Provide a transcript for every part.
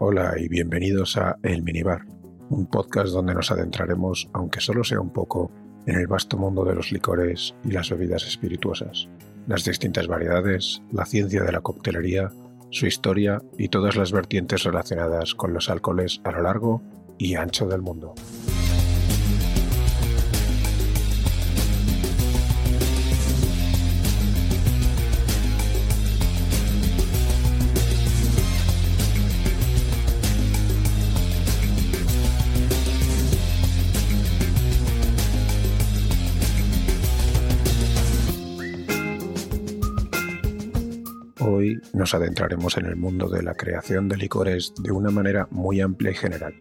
Hola y bienvenidos a El Minibar, un podcast donde nos adentraremos, aunque solo sea un poco, en el vasto mundo de los licores y las bebidas espirituosas, las distintas variedades, la ciencia de la coctelería, su historia y todas las vertientes relacionadas con los alcoholes a lo largo y ancho del mundo. Nos adentraremos en el mundo de la creación de licores de una manera muy amplia y general,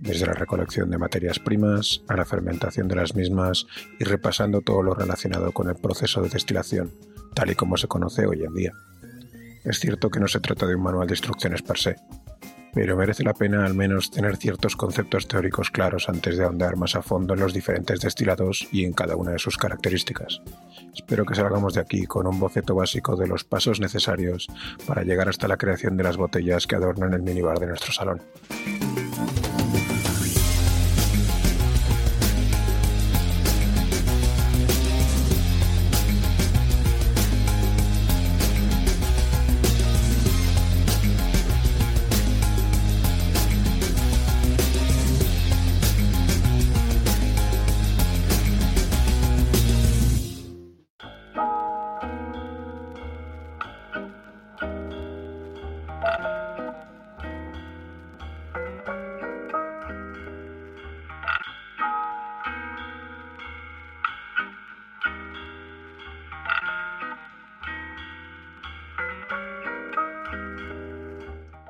desde la recolección de materias primas a la fermentación de las mismas y repasando todo lo relacionado con el proceso de destilación, tal y como se conoce hoy en día. Es cierto que no se trata de un manual de instrucciones per se, pero merece la pena al menos tener ciertos conceptos teóricos claros antes de ahondar más a fondo en los diferentes destilados y en cada una de sus características. Espero que salgamos de aquí con un boceto básico de los pasos necesarios para llegar hasta la creación de las botellas que adornan el minibar de nuestro salón.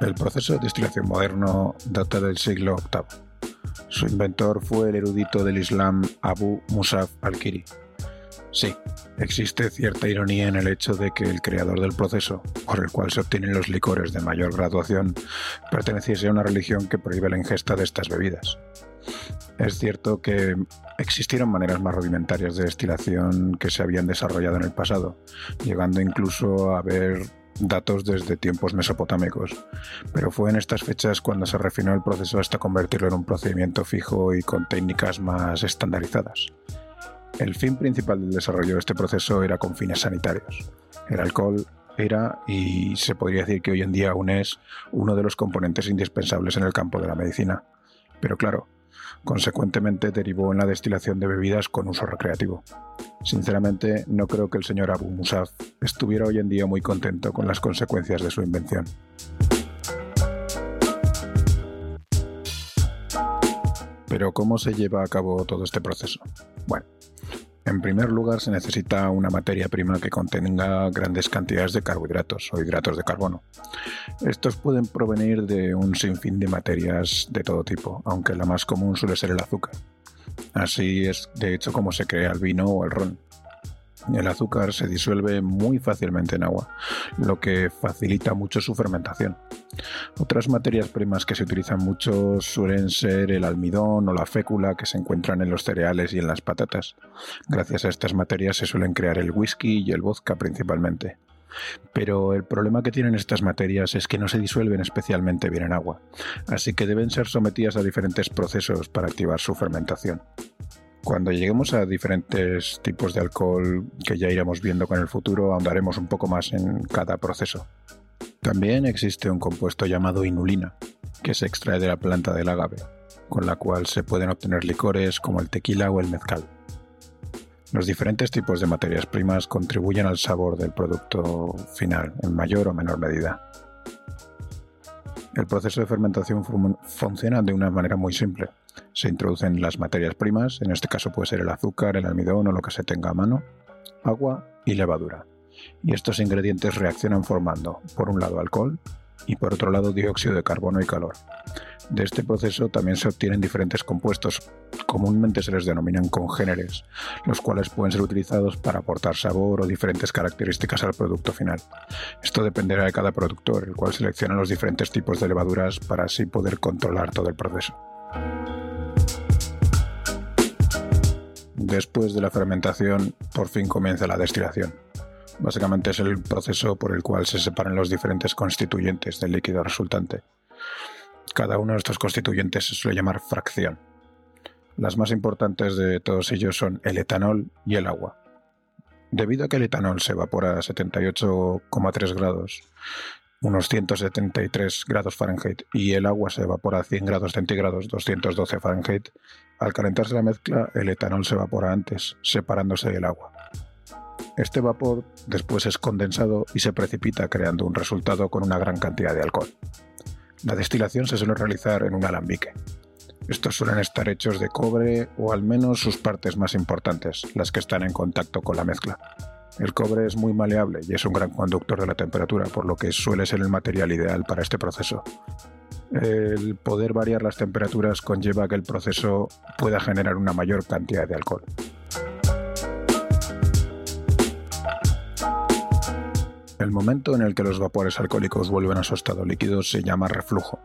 El proceso de destilación moderno data del siglo VIII. Su inventor fue el erudito del Islam Abu Musaf al-Kiri. Sí, existe cierta ironía en el hecho de que el creador del proceso, por el cual se obtienen los licores de mayor graduación, perteneciese a una religión que prohíbe la ingesta de estas bebidas. Es cierto que existieron maneras más rudimentarias de destilación que se habían desarrollado en el pasado, llegando incluso a haber datos desde tiempos mesopotámicos, pero fue en estas fechas cuando se refinó el proceso hasta convertirlo en un procedimiento fijo y con técnicas más estandarizadas. El fin principal del desarrollo de este proceso era con fines sanitarios. El alcohol era, y se podría decir que hoy en día aún es, uno de los componentes indispensables en el campo de la medicina. Pero claro, consecuentemente derivó en la destilación de bebidas con uso recreativo. Sinceramente, no creo que el señor Abu Musaf estuviera hoy en día muy contento con las consecuencias de su invención. Pero ¿cómo se lleva a cabo todo este proceso? Bueno, en primer lugar se necesita una materia prima que contenga grandes cantidades de carbohidratos o hidratos de carbono. Estos pueden provenir de un sinfín de materias de todo tipo, aunque la más común suele ser el azúcar. Así es de hecho como se crea el vino o el ron. El azúcar se disuelve muy fácilmente en agua, lo que facilita mucho su fermentación. Otras materias primas que se utilizan mucho suelen ser el almidón o la fécula que se encuentran en los cereales y en las patatas. Gracias a estas materias se suelen crear el whisky y el vodka principalmente. Pero el problema que tienen estas materias es que no se disuelven especialmente bien en agua, así que deben ser sometidas a diferentes procesos para activar su fermentación. Cuando lleguemos a diferentes tipos de alcohol que ya iremos viendo con el futuro, ahondaremos un poco más en cada proceso. También existe un compuesto llamado inulina, que se extrae de la planta del agave, con la cual se pueden obtener licores como el tequila o el mezcal. Los diferentes tipos de materias primas contribuyen al sabor del producto final en mayor o menor medida. El proceso de fermentación funciona de una manera muy simple. Se introducen las materias primas, en este caso puede ser el azúcar, el almidón o lo que se tenga a mano, agua y levadura. Y estos ingredientes reaccionan formando, por un lado, alcohol y por otro lado, dióxido de carbono y calor. De este proceso también se obtienen diferentes compuestos, comúnmente se les denominan congéneres, los cuales pueden ser utilizados para aportar sabor o diferentes características al producto final. Esto dependerá de cada productor, el cual selecciona los diferentes tipos de levaduras para así poder controlar todo el proceso. Después de la fermentación, por fin comienza la destilación. Básicamente es el proceso por el cual se separan los diferentes constituyentes del líquido resultante. Cada uno de estos constituyentes se suele llamar fracción. Las más importantes de todos ellos son el etanol y el agua. Debido a que el etanol se evapora a 78,3 grados, unos 173 grados Fahrenheit, y el agua se evapora a 100 grados centígrados, 212 Fahrenheit, al calentarse la mezcla, el etanol se evapora antes, separándose del agua. Este vapor después es condensado y se precipita creando un resultado con una gran cantidad de alcohol. La destilación se suele realizar en un alambique. Estos suelen estar hechos de cobre o al menos sus partes más importantes, las que están en contacto con la mezcla. El cobre es muy maleable y es un gran conductor de la temperatura, por lo que suele ser el material ideal para este proceso. El poder variar las temperaturas conlleva que el proceso pueda generar una mayor cantidad de alcohol. El momento en el que los vapores alcohólicos vuelven a su estado líquido se llama reflujo.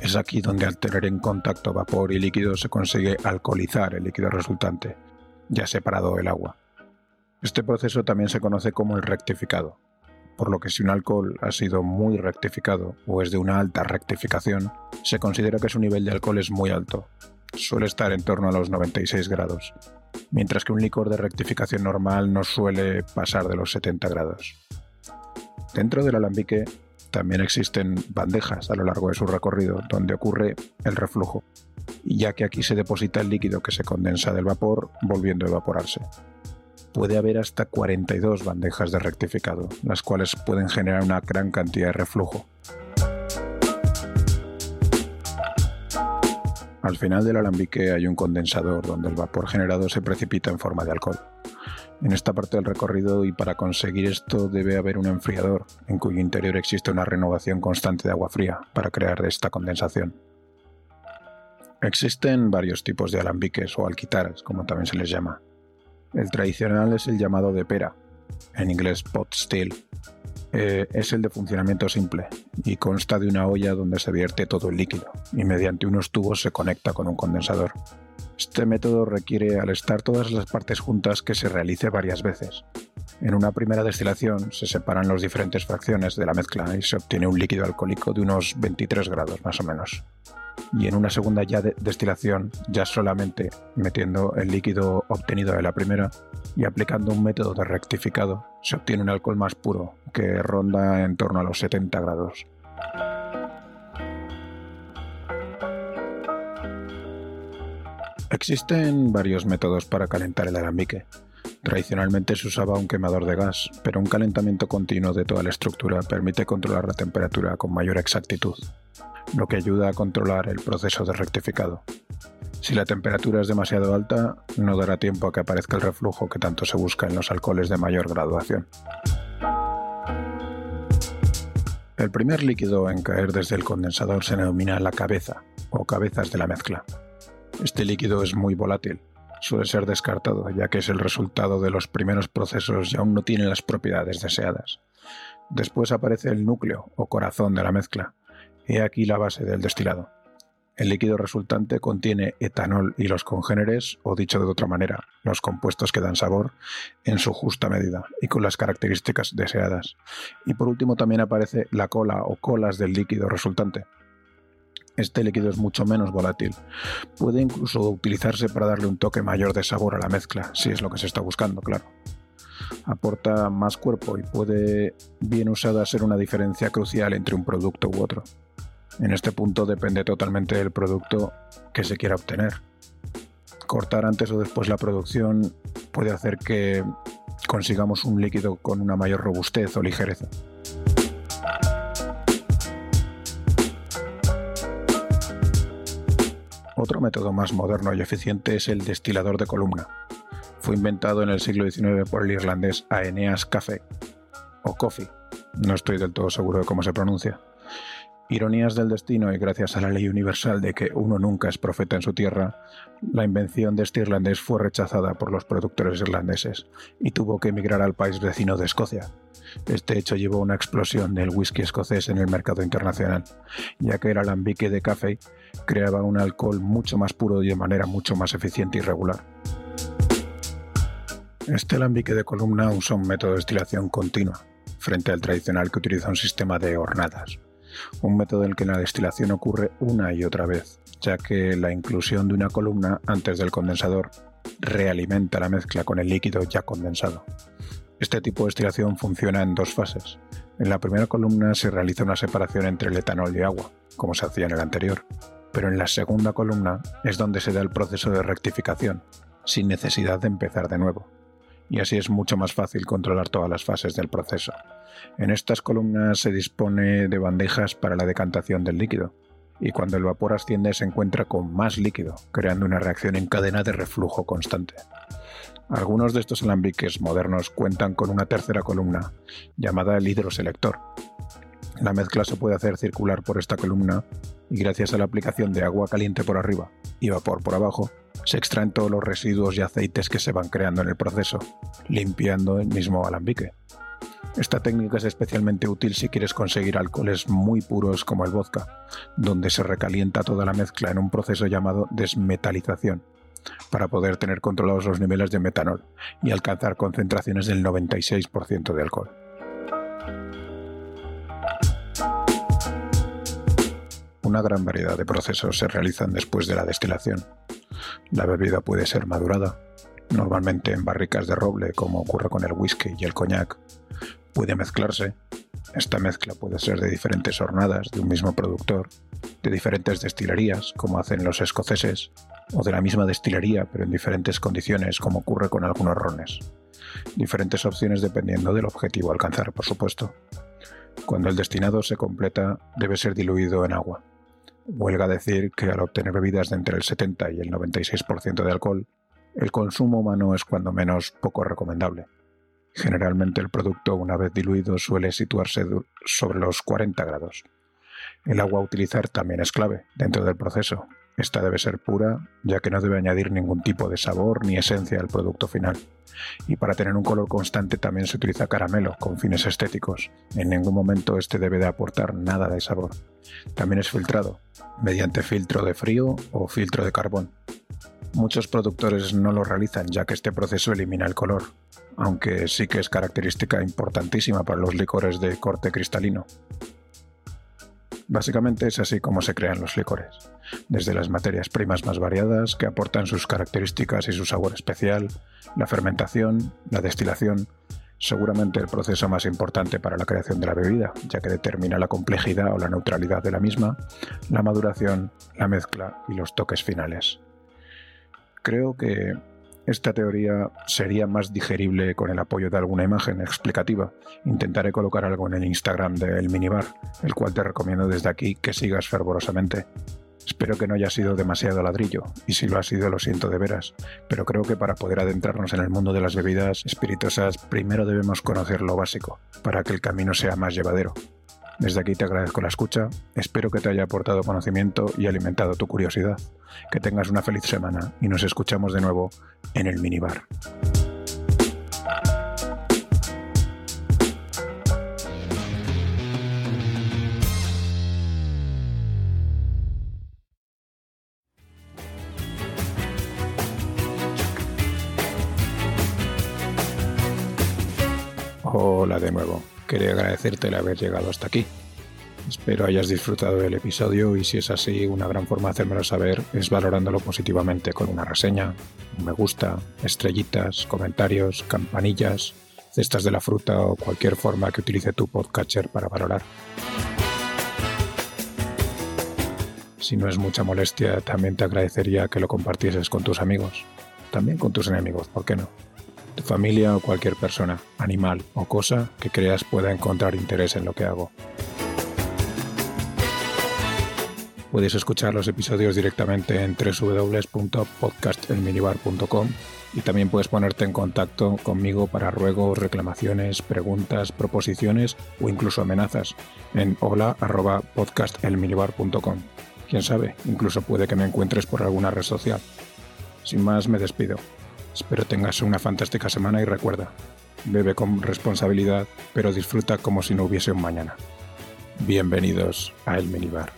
Es aquí donde al tener en contacto vapor y líquido se consigue alcoholizar el líquido resultante, ya separado del agua. Este proceso también se conoce como el rectificado, por lo que si un alcohol ha sido muy rectificado o es de una alta rectificación, se considera que su nivel de alcohol es muy alto. Suele estar en torno a los 96 grados, mientras que un licor de rectificación normal no suele pasar de los 70 grados. Dentro del alambique también existen bandejas a lo largo de su recorrido donde ocurre el reflujo, ya que aquí se deposita el líquido que se condensa del vapor volviendo a evaporarse. Puede haber hasta 42 bandejas de rectificado, las cuales pueden generar una gran cantidad de reflujo. Al final del alambique hay un condensador donde el vapor generado se precipita en forma de alcohol en esta parte del recorrido y para conseguir esto debe haber un enfriador en cuyo interior existe una renovación constante de agua fría para crear esta condensación. Existen varios tipos de alambiques o alquitaras, como también se les llama. El tradicional es el llamado de pera, en inglés pot still. Eh, es el de funcionamiento simple y consta de una olla donde se vierte todo el líquido y mediante unos tubos se conecta con un condensador. Este método requiere, al estar todas las partes juntas, que se realice varias veces. En una primera destilación se separan las diferentes fracciones de la mezcla y se obtiene un líquido alcohólico de unos 23 grados más o menos. Y en una segunda ya destilación, ya solamente metiendo el líquido obtenido de la primera y aplicando un método de rectificado, se obtiene un alcohol más puro que ronda en torno a los 70 grados. Existen varios métodos para calentar el alambique. Tradicionalmente se usaba un quemador de gas, pero un calentamiento continuo de toda la estructura permite controlar la temperatura con mayor exactitud, lo que ayuda a controlar el proceso de rectificado. Si la temperatura es demasiado alta, no dará tiempo a que aparezca el reflujo que tanto se busca en los alcoholes de mayor graduación. El primer líquido en caer desde el condensador se denomina la cabeza o cabezas de la mezcla. Este líquido es muy volátil. Suele ser descartado, ya que es el resultado de los primeros procesos y aún no tiene las propiedades deseadas. Después aparece el núcleo o corazón de la mezcla. He aquí la base del destilado. El líquido resultante contiene etanol y los congéneres, o dicho de otra manera, los compuestos que dan sabor, en su justa medida y con las características deseadas. Y por último también aparece la cola o colas del líquido resultante, este líquido es mucho menos volátil. Puede incluso utilizarse para darle un toque mayor de sabor a la mezcla, si es lo que se está buscando, claro. Aporta más cuerpo y puede, bien usada, ser una diferencia crucial entre un producto u otro. En este punto depende totalmente del producto que se quiera obtener. Cortar antes o después la producción puede hacer que consigamos un líquido con una mayor robustez o ligereza. Otro método más moderno y eficiente es el destilador de columna. Fue inventado en el siglo XIX por el irlandés Aeneas Café, o Coffee, no estoy del todo seguro de cómo se pronuncia. Ironías del destino y gracias a la ley universal de que uno nunca es profeta en su tierra, la invención de este irlandés fue rechazada por los productores irlandeses y tuvo que emigrar al país vecino de Escocia, este hecho llevó a una explosión del whisky escocés en el mercado internacional, ya que el alambique de café creaba un alcohol mucho más puro y de manera mucho más eficiente y regular. Este alambique de columna usa un método de destilación continua, frente al tradicional que utiliza un sistema de hornadas. Un método en el que la destilación ocurre una y otra vez, ya que la inclusión de una columna antes del condensador realimenta la mezcla con el líquido ya condensado. Este tipo de destilación funciona en dos fases. En la primera columna se realiza una separación entre el etanol y agua, como se hacía en el anterior, pero en la segunda columna es donde se da el proceso de rectificación, sin necesidad de empezar de nuevo. Y así es mucho más fácil controlar todas las fases del proceso. En estas columnas se dispone de bandejas para la decantación del líquido, y cuando el vapor asciende se encuentra con más líquido, creando una reacción en cadena de reflujo constante. Algunos de estos alambiques modernos cuentan con una tercera columna, llamada el hidroselector. La mezcla se puede hacer circular por esta columna y gracias a la aplicación de agua caliente por arriba y vapor por abajo, se extraen todos los residuos y aceites que se van creando en el proceso, limpiando el mismo alambique. Esta técnica es especialmente útil si quieres conseguir alcoholes muy puros como el vodka, donde se recalienta toda la mezcla en un proceso llamado desmetalización, para poder tener controlados los niveles de metanol y alcanzar concentraciones del 96% de alcohol. Una gran variedad de procesos se realizan después de la destilación. La bebida puede ser madurada, normalmente en barricas de roble como ocurre con el whisky y el coñac. Puede mezclarse. Esta mezcla puede ser de diferentes hornadas de un mismo productor, de diferentes destilerías como hacen los escoceses, o de la misma destilería pero en diferentes condiciones como ocurre con algunos rones. Diferentes opciones dependiendo del objetivo a alcanzar, por supuesto. Cuando el destinado se completa debe ser diluido en agua. Huelga decir que al obtener bebidas de entre el 70 y el 96% de alcohol, el consumo humano es cuando menos poco recomendable. Generalmente el producto una vez diluido suele situarse sobre los 40 grados. El agua a utilizar también es clave dentro del proceso, esta debe ser pura, ya que no debe añadir ningún tipo de sabor ni esencia al producto final. Y para tener un color constante también se utiliza caramelo con fines estéticos. En ningún momento este debe de aportar nada de sabor. También es filtrado, mediante filtro de frío o filtro de carbón. Muchos productores no lo realizan ya que este proceso elimina el color, aunque sí que es característica importantísima para los licores de corte cristalino. Básicamente es así como se crean los licores, desde las materias primas más variadas que aportan sus características y su sabor especial, la fermentación, la destilación, seguramente el proceso más importante para la creación de la bebida, ya que determina la complejidad o la neutralidad de la misma, la maduración, la mezcla y los toques finales. Creo que esta teoría sería más digerible con el apoyo de alguna imagen explicativa. Intentaré colocar algo en el Instagram del minibar, el cual te recomiendo desde aquí que sigas fervorosamente. Espero que no haya sido demasiado ladrillo, y si lo ha sido lo siento de veras, pero creo que para poder adentrarnos en el mundo de las bebidas espiritosas primero debemos conocer lo básico, para que el camino sea más llevadero. Desde aquí te agradezco la escucha, espero que te haya aportado conocimiento y alimentado tu curiosidad. Que tengas una feliz semana y nos escuchamos de nuevo en el minibar. Hola de nuevo. Quería agradecerte el haber llegado hasta aquí. Espero hayas disfrutado del episodio y si es así, una gran forma de hacérmelo saber es valorándolo positivamente con una reseña, un me gusta, estrellitas, comentarios, campanillas, cestas de la fruta o cualquier forma que utilice tu podcatcher para valorar. Si no es mucha molestia, también te agradecería que lo compartieses con tus amigos, también con tus enemigos, ¿por qué no? Tu familia o cualquier persona, animal o cosa que creas pueda encontrar interés en lo que hago. Puedes escuchar los episodios directamente en www.podcastelminibar.com y también puedes ponerte en contacto conmigo para ruegos, reclamaciones, preguntas, proposiciones o incluso amenazas en hola.podcastelminibar.com. Quién sabe, incluso puede que me encuentres por alguna red social. Sin más, me despido. Espero tengas una fantástica semana y recuerda, bebe con responsabilidad, pero disfruta como si no hubiese un mañana. Bienvenidos a El Minibar.